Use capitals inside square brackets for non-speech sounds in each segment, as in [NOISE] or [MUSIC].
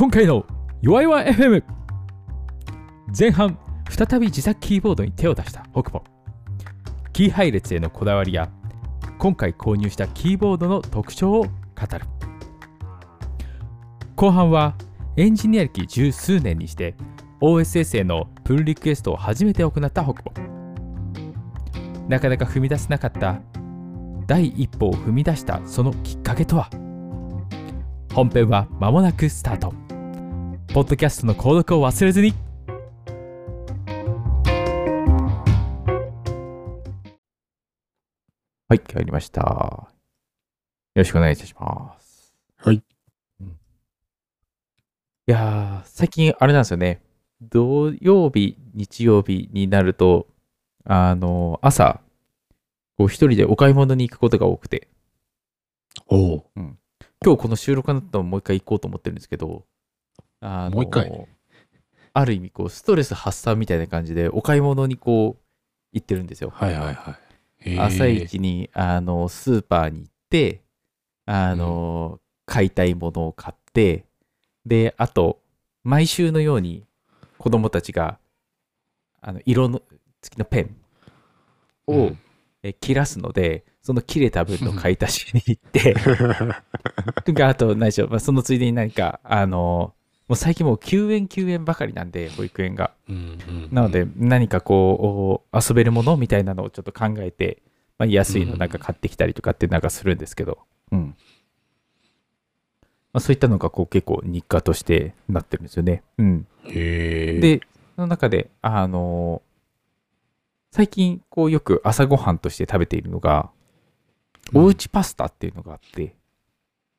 今回の弱いわ FM 前半再び自作キーボードに手を出した北ポキー配列へのこだわりや今回購入したキーボードの特徴を語る。後半はエンジニア歴十数年にして OSS へのプルリクエストを初めて行った北ポなかなか踏み出せなかった第一歩を踏み出したそのきっかけとは？本編は間もなくスタート。ポッドキャストの購読を忘れずに。はい帰りました。よろしくお願いいたします。はい、いやー最近あれなんですよね。土曜日日曜日になるとあの朝こう一人でお買い物に行くことが多くて。おお。今日この収録の後もう一回行こうと思ってるんですけど、あのもう一回ある意味こうストレス発散みたいな感じでお買い物にこう行ってるんですよ。はいはいはい。朝一にあのスーパーに行って、あの、買いたいものを買って、で、あと、毎週のように子供たちがあの色の付きのペンを、うんえ切らすので、その切れた分の買い足しに行って、[LAUGHS] があと何でしょう、まあ、そのついでに何か、あの、もう最近もう9円9円ばかりなんで、保育園が。うんうんなので、何かこう、遊べるものみたいなのをちょっと考えて、まあ、安いのなんか買ってきたりとかってなんかするんですけど、うん。まあ、そういったのがこう結構日課としてなってるんですよね。うん。で、その中で、あの最近こうよく朝ごはんとして食べているのが、おうちパスタっていうのがあって、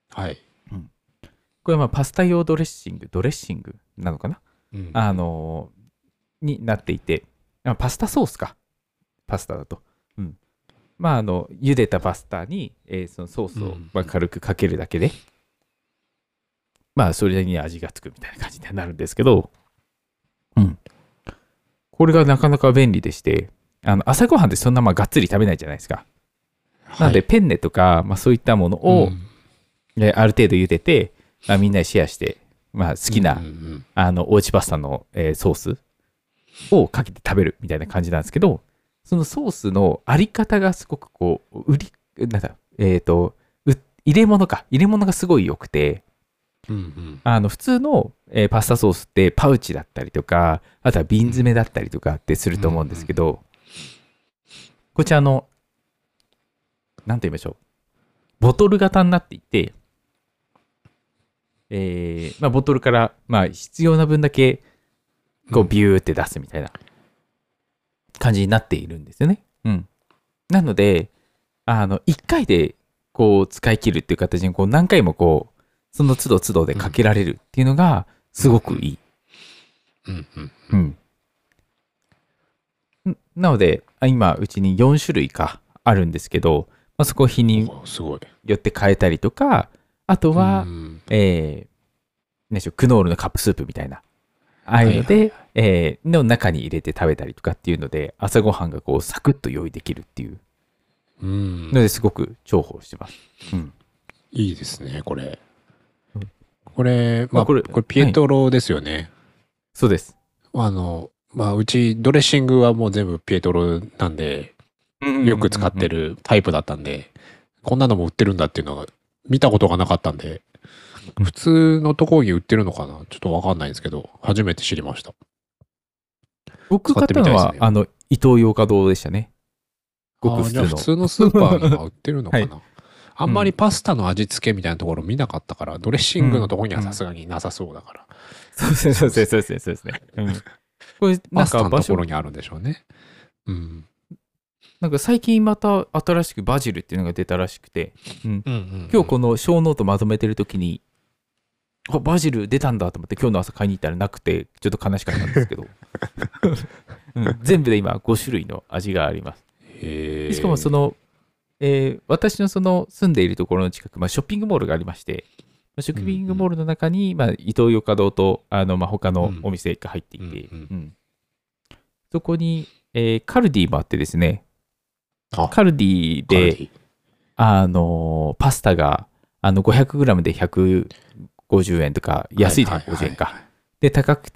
はい。これはまあパスタ用ドレッシング、ドレッシングなのかな？うんあのになっていて、あパスタソースか。パスタだと。うん。まあ、あの、茹でたパスタに、えーそのソースをうんまあ軽くかけるだけで、まあ、それに味がつくみたいな感じになるんですけど、うん。これがなかなか便利でして、あの朝ごはんってそんなまあがっつり食べないじゃないですか。なので、ペンネとか、まあ、そういったものを、うんえーある程度茹でて、まあ、みんなでシェアして、まあ、好きな、うんうんあの、おうちパスタの、えーソースをかけて食べるみたいな感じなんですけど、そのソースのあり方がすごくこう、売り、なんだ、えっ、と、う入れ物か。入れ物がすごい良くて、うんうんあの、普通の、えーパスタソースってパウチだったりとか、あとは瓶詰めだったりとかってすると思うんですけど、こちらの、なんて言いましょう。ボトル型になっていて、えーまあ、ボトルから、まあ、必要な分だけ、こう、ビューって出すみたいな感じになっているんですよね。うん。なので、あの、一回で、こう、使い切るっていう形に、こう、何回もこう、その都度都度でかけられるっていうのが、すごくいい。うんうんうん。んなので、あ今、うちに4種類かあるんですけど、まあ、そこを日におすごい。よって変えたりとか、あとは、うんえー、何でしょう、クノールのカップスープみたいな、ああいうので、はいえーの中に入れて食べたりとかっていうので、朝ごはんがこう、サクッと用意できるっていううんのですごく重宝してます。うん。いいですね、これうん。これ、まあ、まあこれこれ、ピエトロですよね。そうです。あの、まあ、うち、ドレッシングはもう全部ピエトロなんで、よく使ってる。るタイプだったんで、こんなのも売ってるんだっていうのが見たことがなかったんで、うん普通のところに売ってるのかな？ちょっとわかんないんですけど、初めて知りました。僕買ったのは、ねあの、伊東洋華堂でしたね。ごく普通の普。通のスーパーには売ってるのかな、はあんまりパスタの味付けみたいなところ見なかったから、ドレッシングのところにはさすがになさそうだから、そうですそうですそうですそうですね。うん。[LAUGHS] これ、なんパスタのか場所ところにあるんでしょうね。うん。なんか最近また新しくバジルっていうのが出たらしくて、うん、うんうん、今日このショーノートまとめてる時に、あバジル出たんだと思って今日の朝買いに行ったらなくてちょっと悲しかったんですけど、[LAUGHS] うん。全部で今5種類の味があります。しかもその、えー私のその住んでいるところの近く、まあ、ショッピングモールがありまして、まあショッピングモールの中に、まあ、伊東洋華堂とあの、まあ、他のお店が入っていて、うんうんうん。そこに、えーカルディもあってですねあカルディであのパスタがあの 500g で150 50円とか、安いとはいはい50円か。で、高く、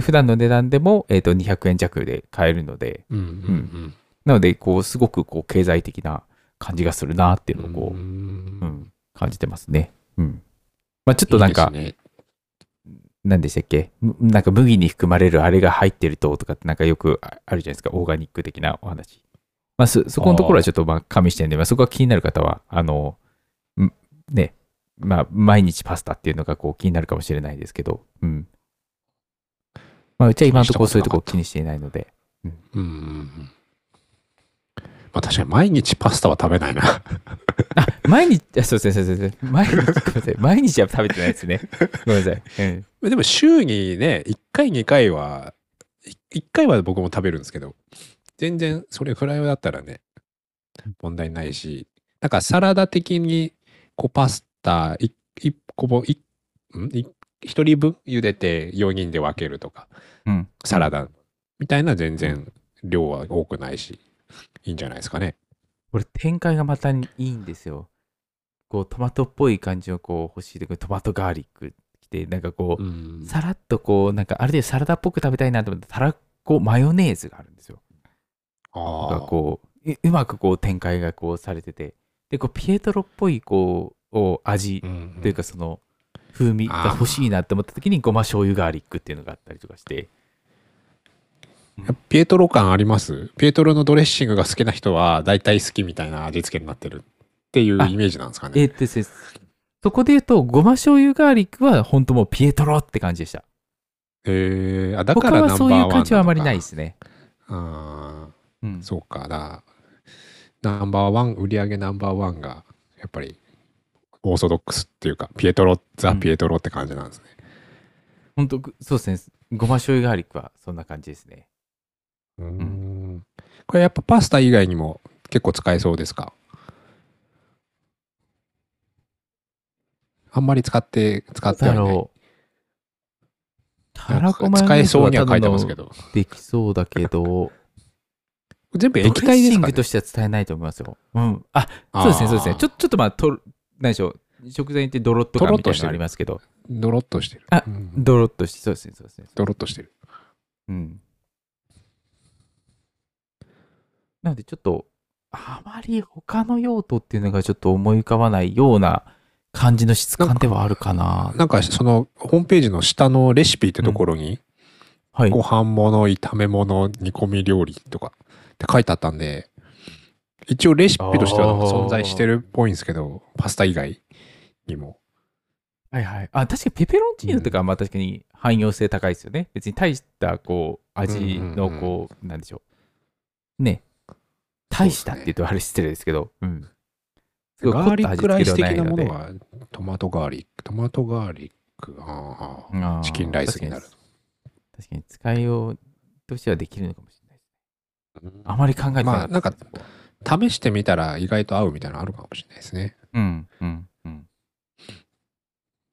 普段の値段でも、えっ、と、200円弱で買えるので、うんうんなので、こう、すごく、こう、経済的な感じがするなっていううん。のを、こう、んうん、感じてますね。うん。まあ、ちょっとなんか、何でしたっけ？むなんか麦に含まれるあれが入ってるととかってなんかよくああるじゃないですか、オーガニック的なお話。まあ、そそこのところはちょっとまあ加味してるんで、まあ、そこが気になる方は、あの、んね、まあ、毎日パスタっていうのがこう気になるかもしれないですけど、うん。まあ、うちは今のところそういうところ気にしていないので、うんうんうん。まあ確かに毎日パスタは食べないな。[LAUGHS] あ、毎日、あそうですね、そうですね。毎日、[LAUGHS] ごめんなさい。毎日は食べてないですね。[LAUGHS] ごめんなさい。うん。でも週にね、1回2回は、1回は僕も食べるんですけど、全然それぐらいだったらね、問題ないし、なんかサラダ的にこうパスタ1個分、いん？い1人分茹でて4人で分けるとか、うん。サラダみたいな全然量は多くないし、いいんじゃないですかね。これ展開がまたいいんですよ。こうトマトっぽい感じのこう欲しいでトマトガーリックきてなんかこう、うんさらっとこうなんかある程度サラダっぽく食べたいなと思ってたらこマヨネーズがあるんですよ。がああ。こうううまくこう展開がこうされててでこうピエトロっぽいこうを味うんというかその風味が欲しいなって思った時にごま醤油ガーリックっていうのがあったりとかしてピエトロ感あります？ピエトロのドレッシングが好きな人は大体好きみたいな味付けになってるっていうあイメージなんですかね。えーっとそこで言うとごま醤油ガーリックは本当もうピエトロって感じでした。えー、あだか他はらそういう感じはあまりないですね。あうんーそうかだ。ナンバーワン、売り上げナンバーワンがやっぱりオーソドックスっていうか、ピエトロ、ザ・うんピエトロって感じなんですね。本当そうですね。ごま醤油ガーリックはそんな感じですね。うーんこれやっぱパスタ以外にも結構使えそうですか？あんまり使って、使ってはだいない。たらこマヨ使えネーズそうには書いてただのますけど。できそうだけど、全部液液体ですか、ね体シングと、しては伝えないと思いますよ。うん。あ、そうですね、そうですね。ちょっちょっとまあ、と何でしょう。食材ってドロッと感みたいなのありますけど、とドロッとしてる。あうんドロッとして、そうですね、そうですね。ドロッとしてる。うん。なので、ちょっと、あまり他の用途っていうのがちょっと思い浮かばないような感じの質感ではあるかな。なんかそのホームページの下のレシピってところに、はい。ご飯物、炒め物、煮込み料理とかって書いてあったんで、一応レシピとしては存在してるっぽいんですけど、パスタ以外にも。はいはい。あ、確かにペペロンチーノとかはまあ確かに汎用性高いですよね。別に大したこう味のうんうんこう、なんでしょう。ね。大したって言うとあれ失礼ですけど、うん。すごいガーリックライス的なものがトマトガーリック、トマトガーリック、ああーチキンライスになる。確かに使いようとしてはできるのかもしれないあまり考えてなかった。まあなんか試してみたら意外と合うみたいなのあるかもしれないですね。うん、うん、うん。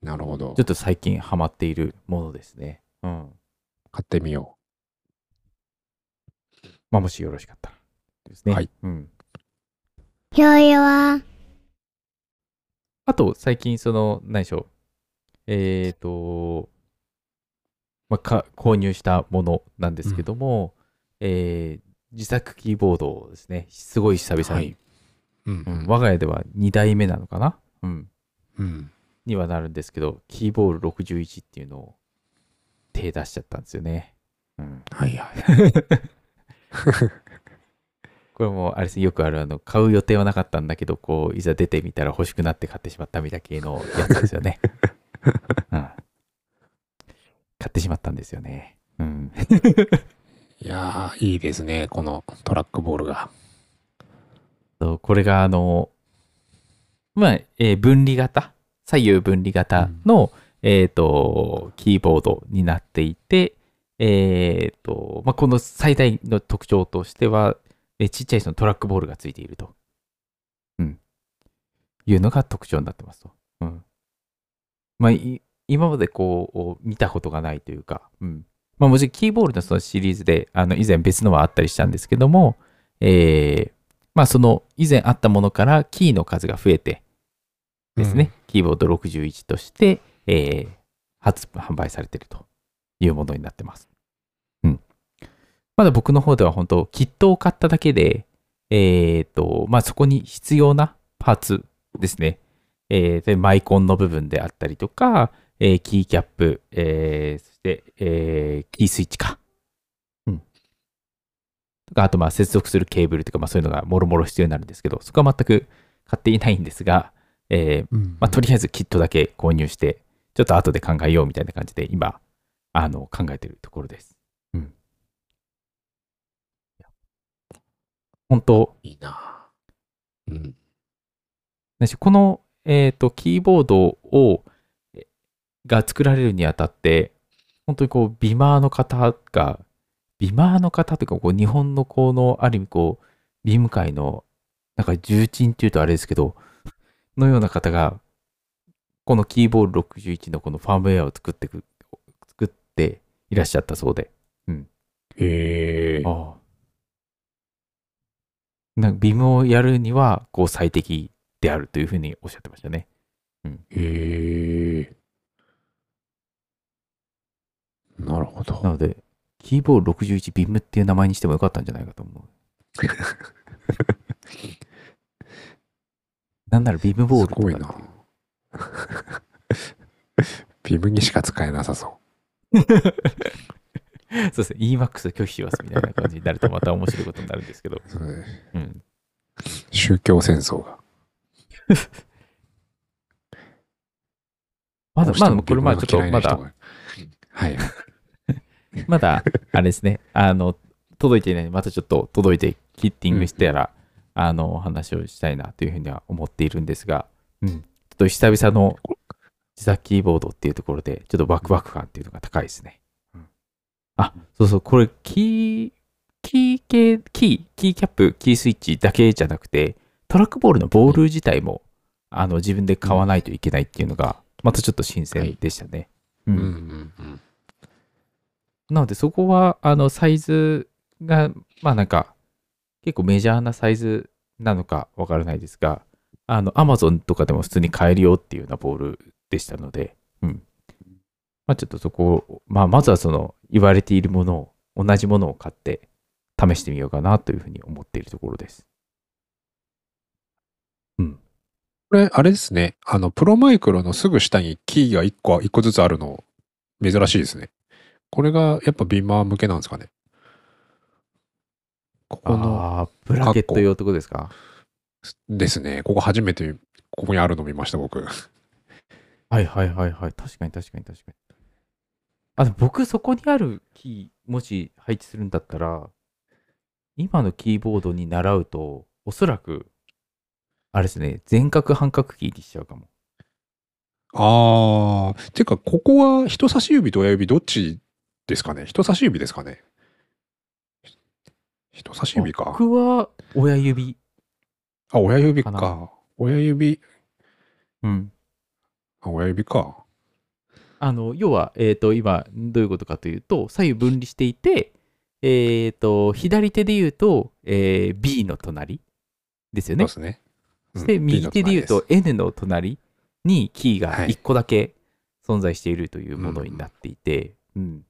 なるほどちょっ。と最近ハマっているものですね。うん。買ってみよまあ、もしよろしかったらですね。はい。うん。よいは、あと、最近、その、何でしょう。えっ、と、まあ、か、購入したものなんですけども、えー自作キーボードをですね、すごい久々に、はい。う。うんん我が家では2代目なのかな？うん。うん。にはなるんですけど、キーボール61っていうのを手出しちゃったんですよね。うん。はいはい。[LAUGHS] これもあれですねよくあるあの買う予定はなかったんだけどこういざ出てみたら欲しくなって買ってしまったみたいな系のやつですよね、[LAUGHS] うん、買ってしまったんですよねうん [LAUGHS] いやー、いいですね、このトラックボールが。そうこれがあのまあ、えー分離型左右分離型の、えっ、とキーボードになっていてえっ、と、まあ、この最大の特徴としては、えーちっちゃいそのトラックボールがついていると、うん、いうのが特徴になってますと。うん。まあ、い今までこう、見たことがないというか、うん。まあ、もちろんキーボールのそのシリーズで、あの、以前別のはあったりしたんですけども、えーまあ、その以前あったものからキーの数が増えてですね、キーボード61として、えー発販売されているというものになってます。うん。まだ僕の方では本当、キットを買っただけで、えっ、と、まあ、そこに必要なパーツですね。えーでマイコンの部分であったりとか、えーキーキャップ、えーそして、えーキースイッチか。うん。とか、あと、まあ、接続するケーブルとか、まあ、そういうのがもろもろ必要になるんですけど、そこは全く買っていないんですが、えーうんまあ、とりあえずキットだけ購入して、ちょっと後で考えようみたいな感じで、今、あの、考えてるところです。うん。本当、いいなうん。この、えっ、と、キーボードを、えが作られるにあたって、本当にこう、ビマーの方が、ビマーの方というか、こう、日本のこの、ある意味こう、ビーム界の、なんか重鎮っていうとあれですけど、のような方が、このキーボード61のこのファームウェアを作ってく、作っていらっしゃったそうで。へえ。ああ。なんかビームをやるには、こう、最適であるというふうにおっしゃってましたね。へえ。なるほど。なので、キーボード61ビームっていう名前にしてもよかったんじゃないかと思う。[LAUGHS] なんならビームボールとかすごいな。ビブにしか使えなさそ [LAUGHS] そうですね。EMAX 拒否しますみたいな感じになるとまた面白いことになるんですけど。う。そうねうん。宗教戦争が。[LAUGHS] まだ、まだ、これまだちょっと、まだはい。まだ、あれですね。あの、届いていないのでまたちょっと届いて、キッティングしてたら、あの、お話をしたいなというふうには思っているんですが、うん。ちょっと久々の自作キーボードっていうところで、ちょっとワクワク感っていうのが高いですね。うんあ、そうそう、これ、キー、キー系、キー、キーキャップ、キースイッチだけじゃなくて、トラックボールのボール自体も、あの、自分で買わないといけないっていうのが、またちょっと新鮮でしたね。ううんんうんうん。なので、そこは、あの、サイズが、まあなんか、結構メジャーなサイズなのかわからないですが、あの、アマゾンとかでも普通に買えるよっていうようなボールでしたので、うん。まあちょっとそこを、まあまずはその、言われているものを、同じものを買って、試してみようかなというふうに思っているところです。うんこれ、あれですね。あの、プロマイクロのすぐ下にキーが1個、1個ずつあるの、珍しいですね。これがやっぱビーマー向けなんですかね。ここの、ブラケット用ってことですか？ですね。ここ初めて、ここにあるの見ました、僕。はいはいはいはい。確かに確かに確かに。あ、でも僕そこにあるキー、もし配置するんだったら、今のキーボードに習うと、おそらく、あれですね、全角半角キーにしちゃうかも。あー。てか、ここは人差し指と親指どっちですかね人差し指ですかね人差し指か。僕は親指。あ、親指か。親指、うん。あ、親指か。あの、要は、えっ、と、今、どういうことかというと、左右分離していて、えっ、と、左手で言うと、えー B の隣ですよねそうで。すね。右手で言うとの N の隣にキーがはい1個だけ存在しているというものになっていて、うん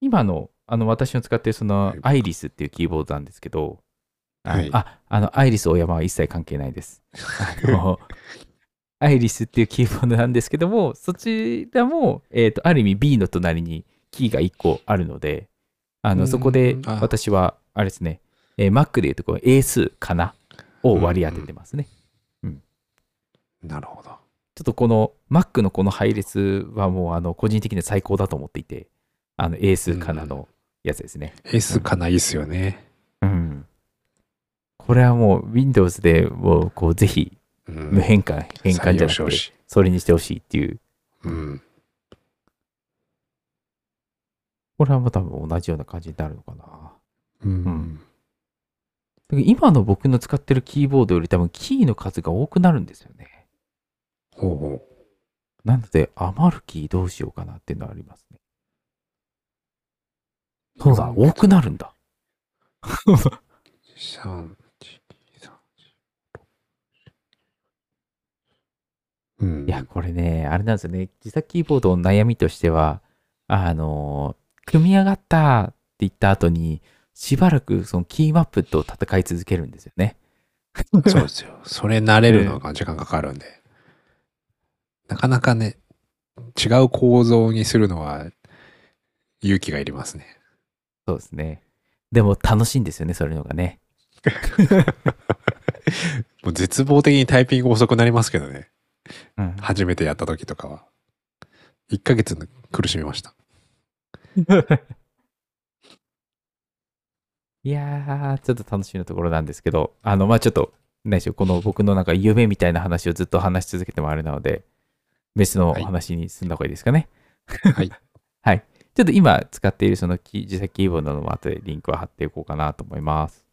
今のあの私の使っているそのはい。アイリスっていうキーボードなんですけど、はい。ああのアイリス大山は一切関係ないです。あの [LAUGHS] アイリスっていうキーボードなんですけども、そちらも、えー、とある意味 B の隣にキーが1個あるので、あうん。のそこであ。私は、あれですね、えー Mac でいうとこの英数かなを割り当ててますね。なるほど。ちょっとこの Mac のこの配列はもうあの個人的には最高だと思っていて、あの英数かなのやつですね。S かないいっすよね。うん。これはもう Windows でもうこうぜひうん無変換、変換じゃなくてそれにしてほしいっていう、うん。これはもう多分同じような感じになるのかな。うん。んだけど今の僕の使ってるキーボードより多分キーの数が多くなるんですよね。ほうほなので余るキーどうしようかなっていうのはありますね。そうだ、多くなるんだ。う。ん。いや、これね、あれなんですよね。自作キーボードの悩みとしては、あの、組み上がったって言った後に、しばらくそのキーマップと戦い続けるんですよね。そうですよ。それ慣れるのが時間かかるんで。なかなかね、違う構造にするのは勇気がいりますね。そうですね。でも楽しいんですよね、そういうのがね。[LAUGHS] もう絶望的にタイピング遅くなりますけどね。うん、初めてやった時とかは。1ヶ月苦しみました。[LAUGHS] いやー、ちょっと楽しみなところなんですけど、あの、まあちょっと、何でしょう、この僕のなんか夢みたいな話をずっと話し続けてもあれなので、別の話に進んだ方がいいですかね。はい。[LAUGHS] はい。ちょっと今使っているその自作キーボードの後でリンクを貼っていこうかなと思います。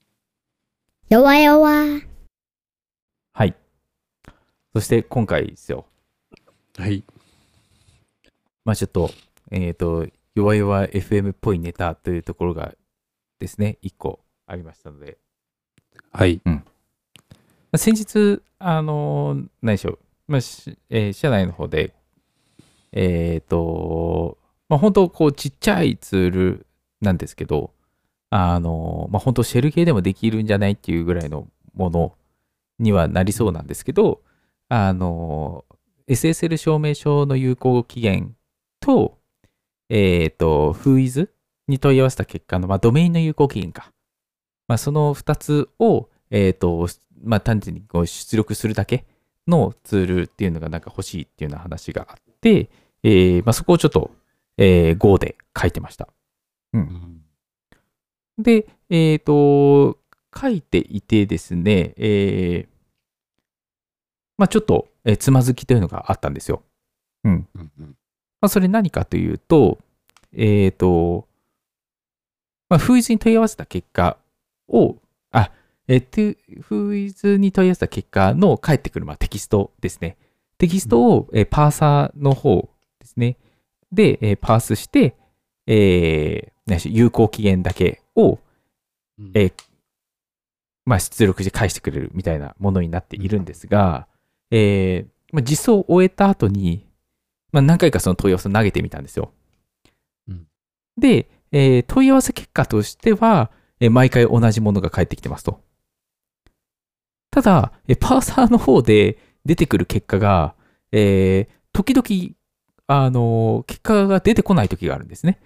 弱々。はい。そして今回ですよ。はい。まあちょっと、えっ、と、弱々 FM っぽいネタというところがですね、1個ありましたので、はい。まあ先日、あのー何でしょう、まあしえー社内の方で、えっ、と、まあ、本当、こう、ちっちゃいツールなんですけど、あのまあ、本当、シェル系でもできるんじゃないっていうぐらいのものにはなりそうなんですけど、あの SSL 証明書の有効期限と、えっ、と、フーイズに問い合わせた結果の、まあ、ドメインの有効期限か。まあ、その2つを、えっ、と、まあ、単純にこう出力するだけのツールっていうのがなんか欲しいっていうような話があって、えーまあ、そこをちょっと、えー Go で書いてました。で、えっ、と、書いていてですね、えーまあ、ちょっと、えーつまずきというのがあったんですよ。うん。うんうんまあ、それ何かというと、えっ、と、まあ、フーイズに問い合わせた結果を、あ、えっ、と、フーイズに問い合わせた結果の返ってくる、まあ、テキストですね。テキストを、えーパーサーの方ですね。で、えーパースして、えー有効期限だけを、うんえーまあ、出力して返してくれるみたいなものになっているんですが、えーまあ、実装を終えた後に、まあ、何回かその問い合わせを投げてみたんですよ。うんで、えー問い合わせ結果としては、えー毎回同じものが返ってきてますと。ただ、えーパーサーの方で出てくる結果が、えー時々、あのー結果が出てこない時があるんですね。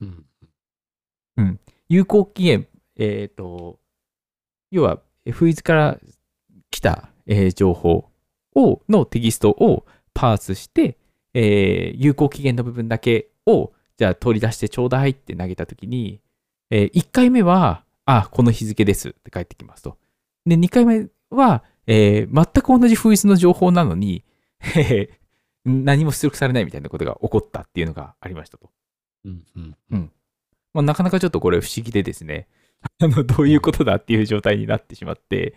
うん有効期限、えっ、と、要は、フイズから来た、えー情報を、のテキストをパースして、えー有効期限の部分だけを、じゃあ取り出してちょうだいって投げたときに、え1回目は、あ、この日付ですって返ってきますと。で、2回目は、えー全く同じフイズの情報なのに、えー何も出力されないみたいなことが起こったっていうのがありましたと。うんうんまあ、なかなかちょっとこれ不思議でですね、[LAUGHS] あのどういうことだっていう状態になってしまって、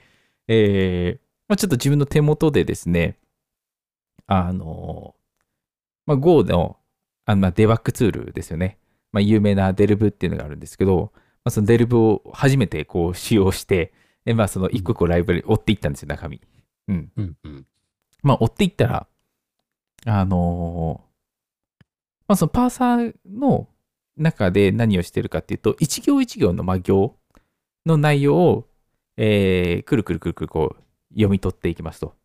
えーまあ、ちょっと自分の手元でですね、あの、まあ、Go のあのまあデバッグツールですよね。まあ、有名なデルブっていうのがあるんですけど、まあ、そのデルブを初めてこう使用して、でまあ、その一個一個ライブラリ追っていったんですよ、中身。うん。うんうんまあ、追っていったら、あのーまあ、そのパーサーの中で何をしてるかっていうと、一行一行のまあ行の内容を、えーくるくるくるくるこう読み取っていきますと。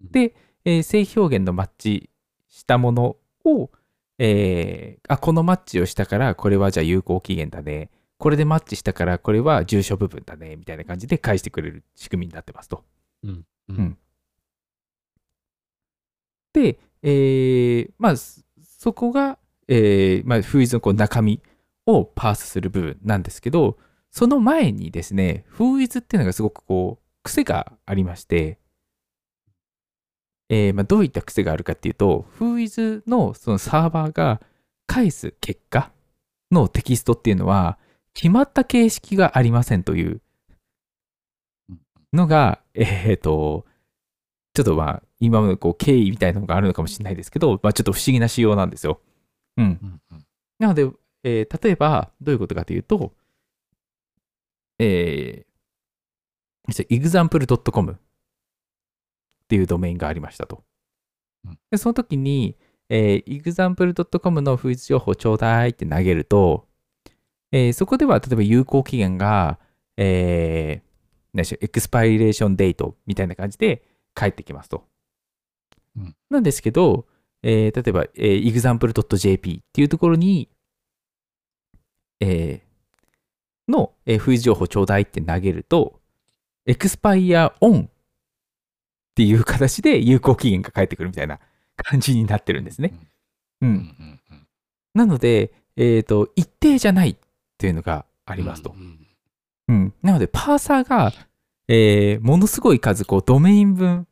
で、えー正表現のマッチしたものを、えーあ、このマッチをしたから、これはじゃあ有効期限だね。これでマッチしたから、これは住所部分だね。みたいな感じで返してくれる仕組みになってますと。うんうんで、えーまあ、そこが、えーまあ、フーイズのこう中身をパースする部分なんですけど、その前にですね、フーイズっていうのがすごくこう、癖がありまして、えーまあ、どういった癖があるかっていうと、フーイズのそのサーバーが返す結果のテキストっていうのは、決まった形式がありませんというのが、えっ、と、ちょっとまあ、今までこう経緯みたいなのがあるのかもしれないですけど、まあ、ちょっと不思議な仕様なんですよ。うん。うんうんなので、えー例えば、どういうことかというと、えー、example.com っていうドメインがありましたと。うんでその時に、えー example.com のフーズ情報ちょうだいって投げると、えーそこでは例えば有効期限が、えー、何でしょうエクスパイレーションデートみたいな感じで返ってきますと。うんなんですけど、えー例えば、えー example.jp っていうところに、えーの、えー、フーズ情報ちょうだいって投げると、エクスパイアオンっていう形で有効期限が返ってくるみたいな感じになってるんですね。う。うんんうんうんなので、えっ、と、一定じゃないっていうのがありますと。うんうん。なので、パーサーが、えーものすごい数、こう、ドメイン分、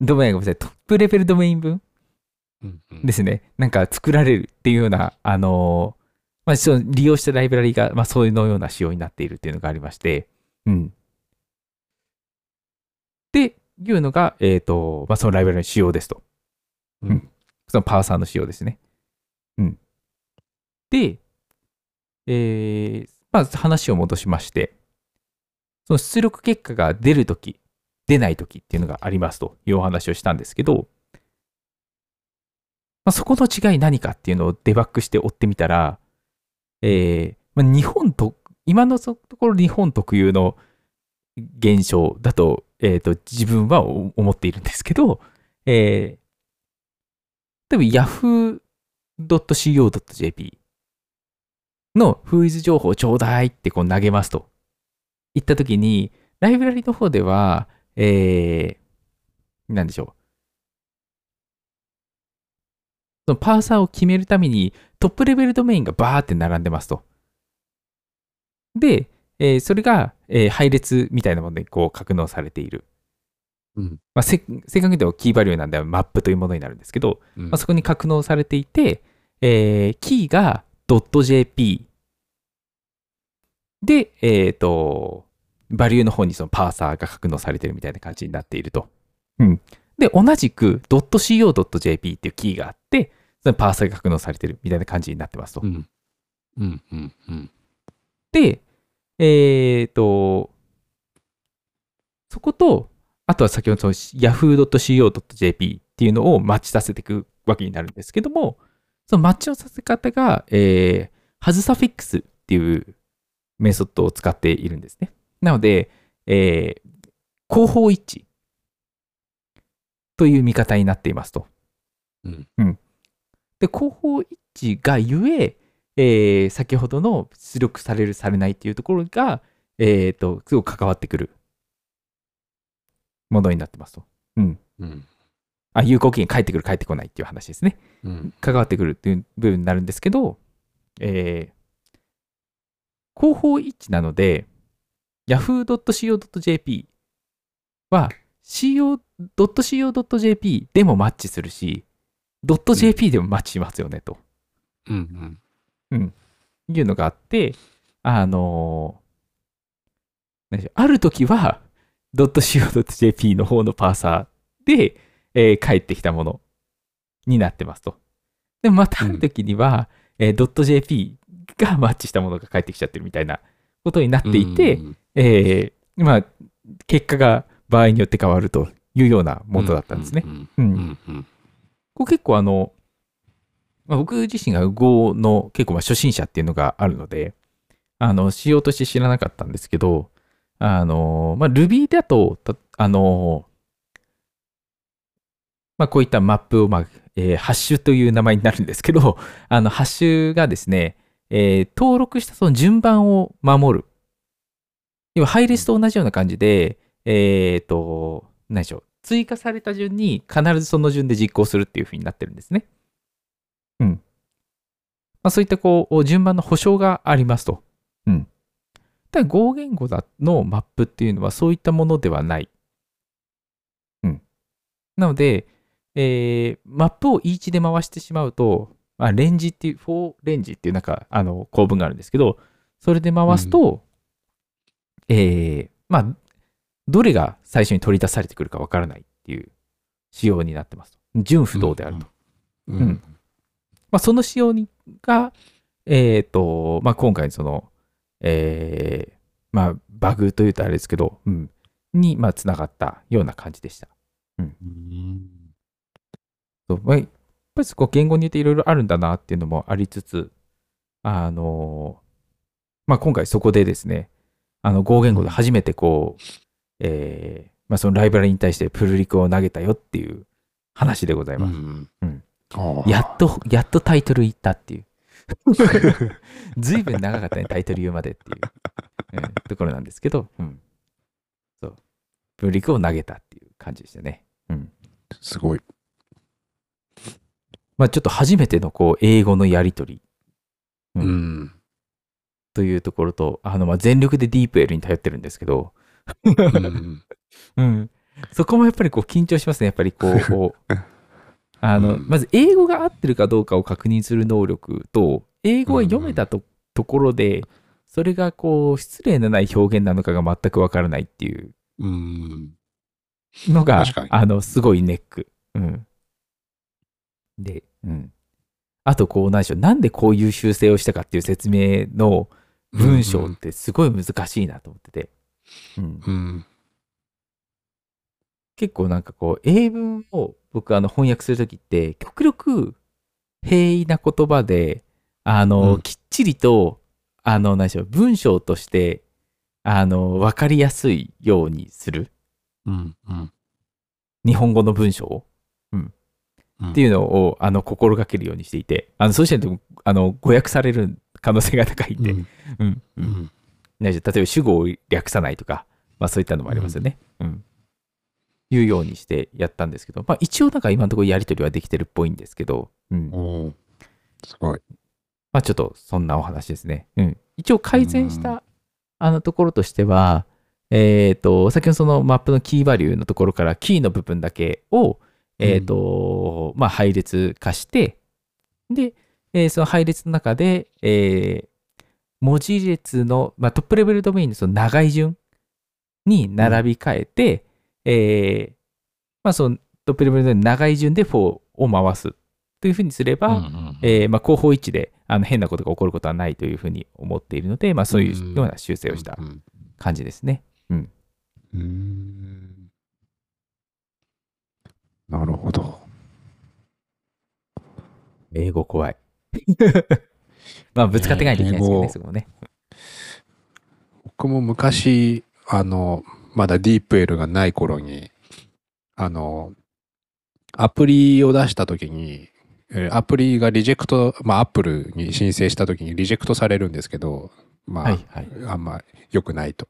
ドメイン、ごめんなさい、トップレベルドメイン分？うんうんですね、なんか作られるっていうような、あのーまあ、その利用したライブラリが、まあ、そういうのような仕様になっているっていうのがありまして、うん。っていうのが、えっ、と、まあ、そのライブラリの仕様ですと。うんそのパーサーの仕様ですね。うん。で、えーまあ、話を戻しまして、その出力結果が出るとき、出ないときっていうのがありますというお話をしたんですけど、まあ、そこの違い何かっていうのをデバッグして追ってみたら、えーまあ、日本と、今のところ日本特有の現象だと,、えーと自分は思っているんですけど、えー例えば yahoo.co.jp のフーイズ情報ちょうだいってこう投げますと言ったときに、ライブラリの方では、えー、なんでしょう。そのパーサーを決めるためにトップレベルドメインがバーって並んでますと。で、えーそれが、えー配列みたいなものでこう格納されている。うんまあ、せ正確に言うとキーバリューなんでマップというものになるんですけど、うんまあ、そこに格納されていて、えーキーが .jp で、えっ、と、バリューの方にそのパーサーが格納されてるみたいな感じになっていると。うん。で、同じく .co.jp っていうキーがあって、そのパーサーが格納されてるみたいな感じになってますと。うんうんうんうんで、えっ、と、そこと、あとは先ほどの yahoo.co.jp っていうのをマッチさせていくわけになるんですけども、そのマッチのさせ方が、えー、ハズサフィックスっていうメソッドを使っているんですね。なので、えー、後方一致という見方になっていますと。うんで、後方一致がゆえ、えー先ほどの出力される、されないっていうところが、えっ、と、すごく関わってくるものになってますと。うん。うんあ、有効期限返ってくる、返ってこないっていう話ですね。うん関わってくるっていう部分になるんですけど、えー後方一致なので、yahoo.co.jp は co.co.jp でもマッチするし、.jp でもマッチしますよね、と。うんうん。いうのがあって、あのーある時は .co.jp の方のパーサーで、えー返ってきたものになってますと。でもまたある時には、えー .jp がマッチしたものが返ってきちゃってるみたいなことになっていて、うんえーまあ、結果が場合によって変わるというようなものだったんですね。これ結構あの、まあ、僕自身が Go の結構まあ初心者っていうのがあるので、あの、仕様として知らなかったんですけど、あの、まあ、Ruby だと、たあの、まあ、こういったマップを、まあ、えーハッシュという名前になるんですけど、あの、ハッシュがですね、えー登録したその順番を守る。要は、ハイレスと同じような感じで、えっ、と、何でしょう。追加された順に必ずその順で実行するっていう風になってるんですね。うん。まあ、そういったこう、順番の保証がありますと。うん。ただ、Go 言語のマップっていうのはそういったものではない。うん。なので、えーマップを each で回してしまうと、まあ、レンジっていう、4レンジっていうなんか、あの、構文があるんですけど、それで回すと、えーまあ、どれが最初に取り出されてくるかわからないっていう仕様になってます。純不動であると。うん。うん。まあ、その仕様にが、えっ、と、まあ、今回その、えーまあ、バグというとあれですけど、うん、に、まあ、つながったような感じでした。うん。そう。まあ、やっぱりそこ言語によっていろいろあるんだなっていうのもありつつ、あの、まあ、今回そこでですね、あの、Go 言語で初めてこう、えーまあ、そのライブラリに対してプルリクを投げたよっていう話でございます。んうんああやっと、やっとタイトル言ったっていう。[LAUGHS] ずいぶん長かったね、タイトル言うまでっていう、うんところなんですけど、うん。そう。プルリクを投げたっていう感じでしたね。うん。すごい。まあちょっと初めてのこう、英語のやりとりううんん。というところと、あの、まあ全力でディープエルに頼ってるんですけど、うんうん。そこもやっぱりこう緊張しますね。やっぱりこう、[LAUGHS] あの、うんまず英語が合ってるかどうかを確認する能力と、英語が読めたと,、ところで、それがこう、失礼のない表現なのかが全くわからないっていううん。のがあの、すごいネック。うん。で、うん。あと、こう、何でしょう、なんでこういう修正をしたかっていう説明の文章ってすごい難しいなと思ってて。うんうん。結構なんかこう、英文を僕あの翻訳するときって、極力平易な言葉で、あの、うんきっちりと、あの、何でしょう、文章として、あの、わかりやすいようにする。うん。うん。日本語の文章を。っていうのを、あの、心がけるようにしていて、あの、そうしないと、あの、誤訳される可能性が高いんで、うん。うん、う。うんん。何でしょう例えば主語を略さないとか、まあそういったのもありますよね。うん。いうようにしてやったんですけど、まあ一応なんか今のところやりとりはできてるっぽいんですけど、うん。すごい。まあちょっとそんなお話ですね。うん。一応改善したあのところとしては、えっ、と、先ほどそのマップのキーバリューのところからキーの部分だけを、えっ、と、まあ配列化して、で、えーその配列の中で、えー文字列の、まあ、トップレベルドメインのその長い順に並び替えて、えーまあそのトップレベルの長い順で4を回すというふうにすれば、うんえーまあ、後方位置であの変なことが起こることはないというふうに思っているので、まあ、そういうような修正をしたうん感じですね。うんなるほど。英語怖い。[LAUGHS] まあ、ぶつかっていかないといけないですけどね、そこもね。僕も昔、あの、まだディープエルがない頃に、あの、アプリを出した時に、えーアプリがリジェクト、まあ、アップルに申請した時にリジェクトされるんですけど、まあ、はいはい。あんま良くないと。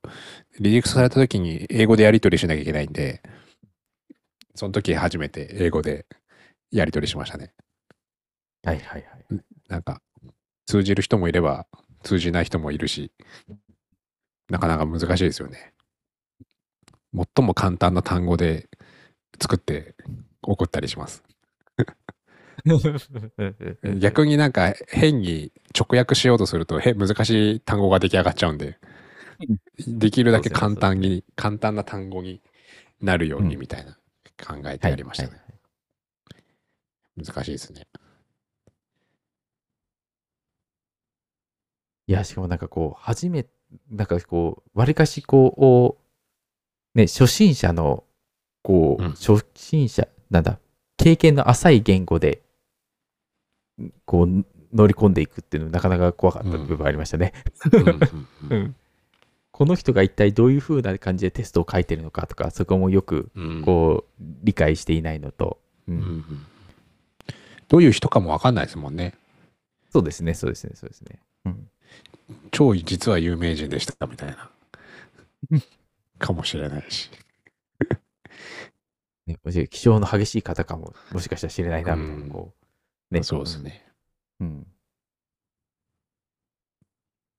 リジェクトされた時に英語でやり取りしなきゃいけないんで、その時初めて英語でやり取りしましたね。はいはいはい。なんか、通じる人もいれば、通じない人もいるし、なかなか難しいですよね。最も簡単な単語で作って送ったりします。[LAUGHS] 逆になんか変に直訳しようとするとへ難しい単語が出来上がっちゃうんで、できるだけ簡単に、簡単な単語になるようにうんみたいな考えてやりましたね。難しいですね。いや、しかもなんかこう、初め、なんかこう、わりかしこう、ね、初心者の、こう、うん。初心者、なんだ、経験の浅い言語で、こう、乗り込んでいくっていうのなかなか怖かった部分ありましたね。うんうんうん。うん。この人が一体どういう風な感じでテストを書いてるのかとか、そこもよく、うん。こう、理解していないのと、うん。どういう人かもわかんないですもんね。そうですね、そうですね、そうですね。うん超実は有名人でしたみたいな。かもしれないし。[LAUGHS] ね、もし気性の激しい方かも、もしかしたら知れないな、みたいな、うんこう、ね。そうですね。うん。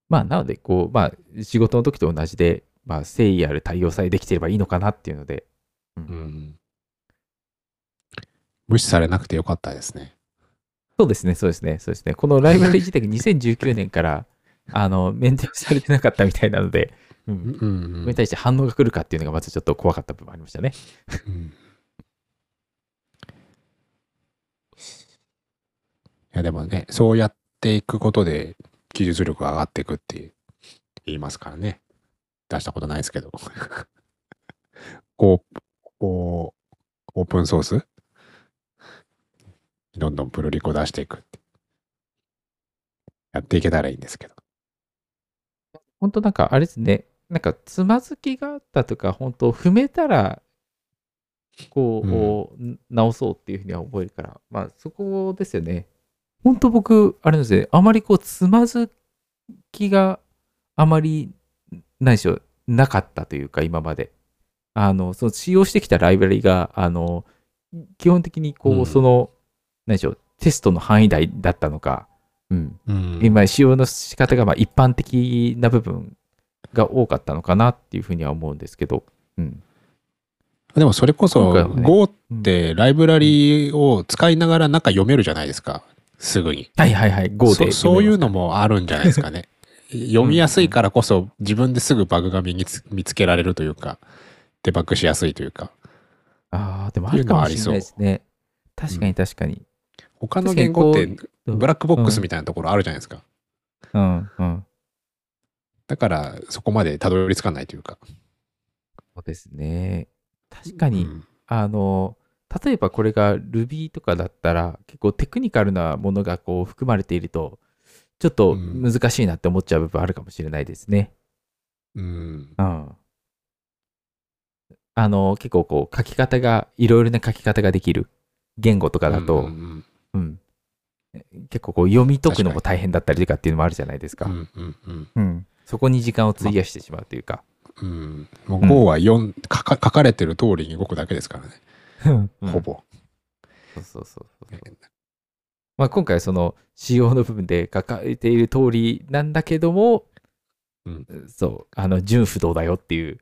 まあ、なので、こう、まあ、仕事の時と同じで、まあ、誠意ある対応さえできてればいいのかなっていうので、うん。無視されなくてよかったですね。そうですね、そうですね、そうですね。このライブラリ自体が2019年から、あの、メンテナンスされてなかったみたいなので、うん。うんそれに対して反応が来るかっていうのがまずちょっと怖かった部分ありましたね。うんいやでもね、そうやっていくことで技術力が上がっていくって言いますからね。出したことないですけど。[LAUGHS] こう、こう、オープンソース？どんどんプルリコ出していくって。やっていけたらいいんですけど。本当なんかあれですね、なんかつまずきがあったとか、本当踏めたら、こう、直そうっていうふうには覚えるから、まあそこですよね。本当僕、あれですね、あまりこう、つまずきがあまり、ないでしょう、なかったというか、今まで。あの、その使用してきたライブラリが、あの、基本的にこう、うん。その、何でしょう、テストの範囲内だったのか、うん、うん今使用の仕方がまあ一般的な部分が多かったのかなっていうふうには思うんですけど、うん。でもそれこそ Go っうんてライブラリを使いながら中読めるじゃないですか？すぐに。はいはいはい、Go でそそういうのもあるんじゃないですかね。読みやすいからこそ自分ですぐバグが見つ見つけられるというか、デバッグしやすいというか。ああ、でもあるかもしれないですね。確かに確かに。他の言語ってブラックボックスみたいなところあるじゃないですか。うんうん。だからそこまでたどり着かないというか。そうですね。確かに、うんあの、例えばこれが Ruby とかだったら、結構テクニカルなものがこう含まれていると、ちょっと難しいなって思っちゃう部分あるかもしれないですね。うん。うん。あの、結構こう書き方が、いろいろな書き方ができる言語とかだと、うんうんうん。結構こう読み解くのも大変だったりとかっていうのもあるじゃないですか。うんうんうんうん。そこに時間を費やしてしまうというか。うん。もう Go は読ん書か書かれてる通りに動くだけですからね。うんほぼ。そうそうそうそう。まあ、今回はその仕様の部分で書かれている通りなんだけども、うんそう、あの、純不動だよっていう、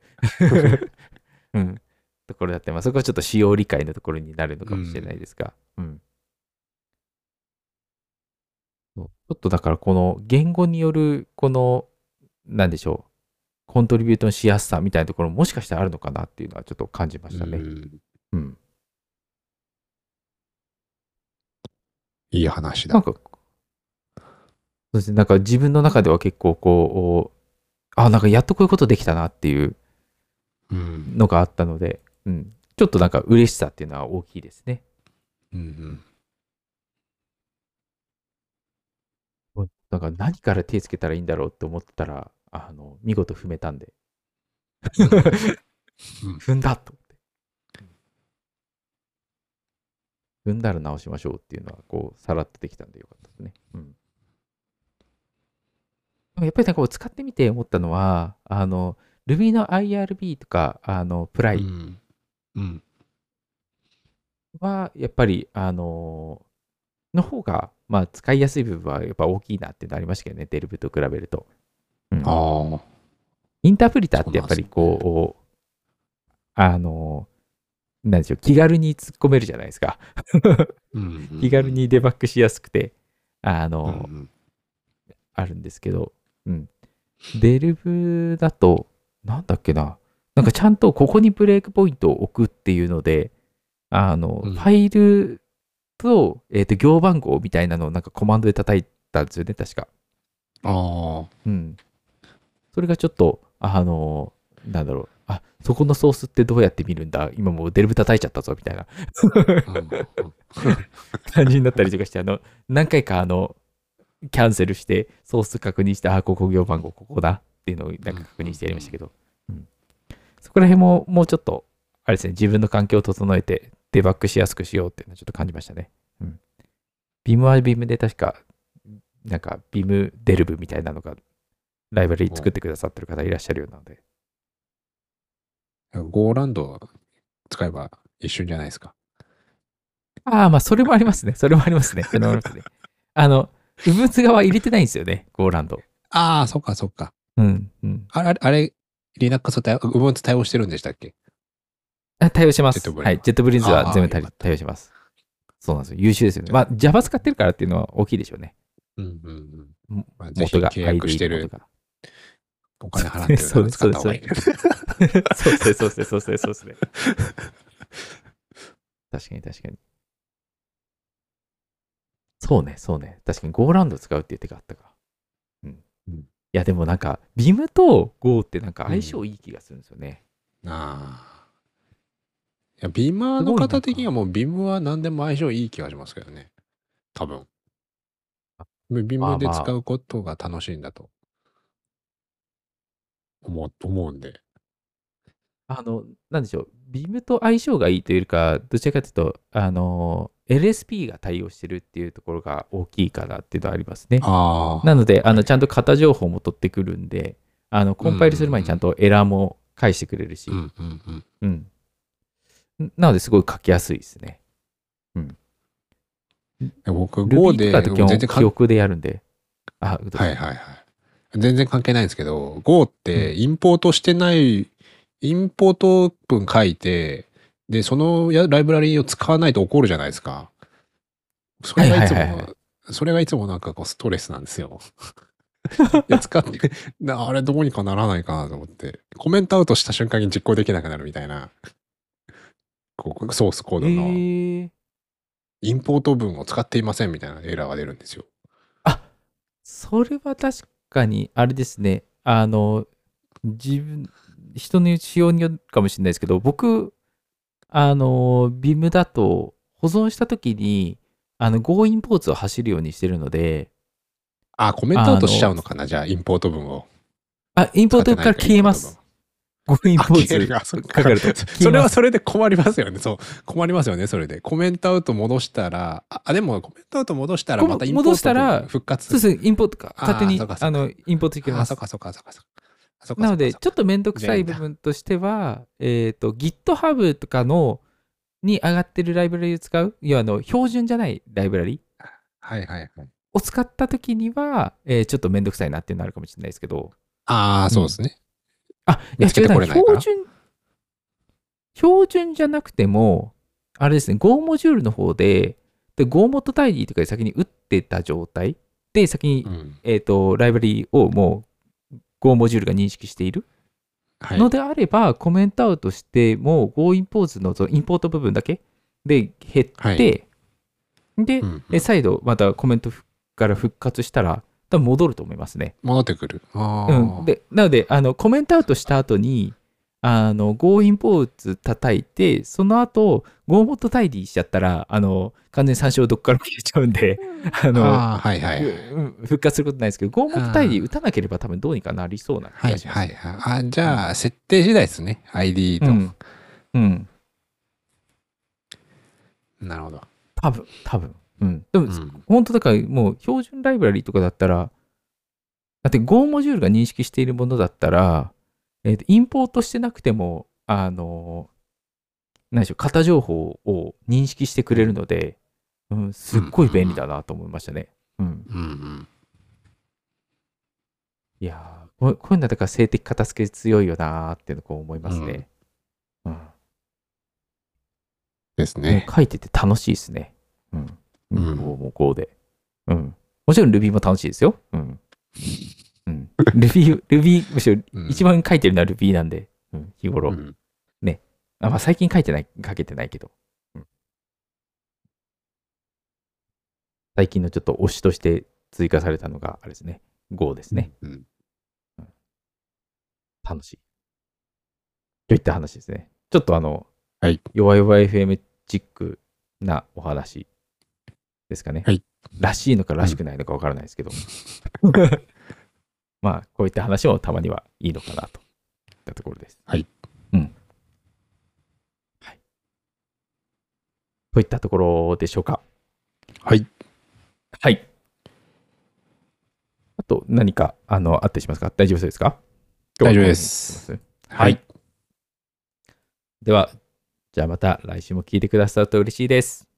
[LAUGHS] うん、ところだって、まあ、そこはちょっと仕様理解のところになるのかもしれないですが、うん。そうちょっとだからこの言語によるこの、なんでしょう、コントリビュートのしやすさみたいなところももしかしたらあるのかなっていうのはちょっと感じましたね。うんうん。いい話だ。なんか、そうですね、なんか自分の中では結構こう、あ、なんかやっとこういうことできたなっていううん。のがあったので、うん、ちょっとなんか嬉しさっていうのは大きいですね。うんなんか何から手つけたらいいんだろうって思ってたら、あの、見事踏めたんで、うん踏んだと思って。踏んだら直しましょうっていうのは、こう、さらっとできたんでよかったですね。うん。やっぱりなんかこう使ってみて思ったのは、あの、Ruby の IRB とか、あの、プライ。は、やっぱり、あのの方が、まあ、使いやすい部分はやっぱ大きいなっていうのありましたけどね、デルブと比べると。うんああ。インタープリターってやっぱりこう、あのなんでしょう、気軽に突っ込めるじゃないですか。うん気軽。にデバッグしやすくて、あうの、んあるんですけど、うん。デルブだと、なんだっけな、なんかちゃんとここにブレイクポイントを置くっていうので、あの、うんファイルと、えっ、と、行番号みたいなのをなんかコマンドで叩いたんですよね、確か。ああ。うん。それがちょっと、あの、なんだろう、あ、そこのソースってどうやって見るんだ？今もうデルブ叩いちゃったぞ、みたいなうん [LAUGHS] 感じになったりとかして、あの、何回かあの、キャンセルして、ソース確認して、あ、ここ行番号ここだっていうのをなんか確認してやりましたけど、うん。そこら辺ももうちょっと、あれですね、自分の環境を整えて、デバッグしやすくしようっていうのはちょっと感じましたね。うん。ビームはビームで確か、なんか、ビームデルブみたいなのが、ライブラリ作ってくださってる方いらっしゃるようなので、ゴーランド使えば一瞬じゃないですか？ああ、まあ、それもありますね。[LAUGHS] それもありますね。それもありますね。あの、ウブツ側入れてないんですよね、ゴーランド。ああ、そっかそっか。うん、うん。あれ、あれ、Linux 対応、Ubuntu 対応してるんでしたっけ？あ対応します。ジェットブリンズはい。ジェットブリンズは全部対応します。そうなんですよ。優秀ですよね。まあ、Java 使ってるからっていうのは大きいでしょうね。うんうんうん。もまあ、元が契約してるお金払ってるなら使った方がいい。そうですね、そうですね、そうですね、そうですね。確かに確かに。そうね、そうね。確かに Go ランド使うっていう手があったか。うん。うんいや、でもなんか、Vim と Go ってなんか相性いい気がするんですよね。ああ。いや、ビーマーの方的にはもうビームは何でも相性いい気がしますけどね。多分あ。ビまあまあムで使うことが楽しいんだと思う思うんで。あの、なんでしょう、ビームと相性がいいというか、どちらかというと、あの、LSP が対応してるっていうところが大きいかなっていうのはありますね。なので、あのちゃんと型情報も取ってくるんで、あのコンパイルする前にちゃんとエラーも返してくれるし、うんうんうん。うん。なので、すごい書きやすいですね。僕、Ruby Go とで全然記憶でやるんで。あ、はいはいはい。全然関係ないんですけど、Go ってインポートしてない、インポート文書いて、で、そのやライブラリーを使わないと怒るじゃないですか。それがいつも、はいはいはいそれがいつもなんかこうストレスなんですよ。[LAUGHS] いや使って、なあれどうにかならないかなと思って、コメントアウトした瞬間に実行できなくなるみたいな、ソースコーえドのー、インポート文を使っていませんみたいなエラーが出るんですよ。それは確かに、あれですね。あの、自分、人の仕様によるかもしれないですけど、僕、あの、ビムだと保存したときに、あの、Go インポーツを走るようにしてるので、あ、コメントアウトしちゃうのかなじゃあ、インポート文を。あ、インポートから消えます。Go インポーツ消えるかか。それはそれで困りますよね。そう。困りますよね、それで。コメントアウト戻したら、あ、あでもコメントアウト戻したらこまたインポート戻したら文復活そうですね、インポートか、勝手にあのインポートできますあそっ。かそっかそっかそっか。なので、ちょっとめんどくさい部分としては、えっ、と、GitHub とかのに上がってるライブラリを使う、いや、あの、標準じゃないライブラリはいはいはい。を使ったときには、えーちょっとめんどくさいなってなるかもしれないですけど、ああ、そうですね。見つけてこれないから標準、標準じゃなくても、あれですね、Go モジュールの方で、で Go モッドタイディとかで先に打ってた状態で、先に、うん。えっ、と、ライブラリをもう Go モジュールが認識しているはい。のであれば、コメントアウトしても、Go インポートのそのインポート部分だけで減って、はいで、うんうんえ再度またコメントから復活したら、多分戻ると思いますね。戻ってくる。うん、でなのであの、コメントアウトした後に、あの Go インポート叩いて、その後 Go モッドタイディしちゃったら、あの完全に参照どっからも消えちゃうんで、あのああ、はいはい。うん復活することないですけど、Go モッドタイディ打たなければ多分どうにかなりそうな気はいがします。はいはい。あじゃあ、設定次第ですね。ID と。うん。うん。なるほど。多分多分うん。でも、うん本当だからもう標準ライブラリとかだったら、だって Go モジュールが認識しているものだったら、えーとインポートしてなくても、あの、何でしょう、型情報を認識してくれるので、うん、すっごい便利だなと思いましたね。うん。うんうん。いやーこうこういうのはだから性的片付け強いよなーっていうのをこう思いますね。うん。ですもうね。書いてて楽しいですね。うん。うん、こうもうこうで。うん。もちろん。Ruby も楽しいですよ。うん。うん。Ruby、Ruby、むしろ一番書いてるのは Ruby なん。で、うん、日頃。うん。あまあ、最近書いてない、書けてないけど。最近のちょっと推しとして追加されたのが、あれですね。Go ですね。うん。楽しい。といった話ですね。ちょっとあの、はい弱々 FM チックなお話ですかね。はいらしいのからしくないのかわからないですけど。[LAUGHS] まあ、こういった話もたまにはいいのかなといったところです。はい。うん。はい。といったところでしょうか。はい。はい。あと何かあのあったりしますか？大丈夫そうですか？大丈夫です。はい。はい。では、じゃあまた来週も聞いてくださると嬉しいです。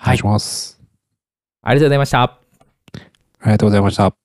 お願いします。ありがとうございました。ありがとうございました。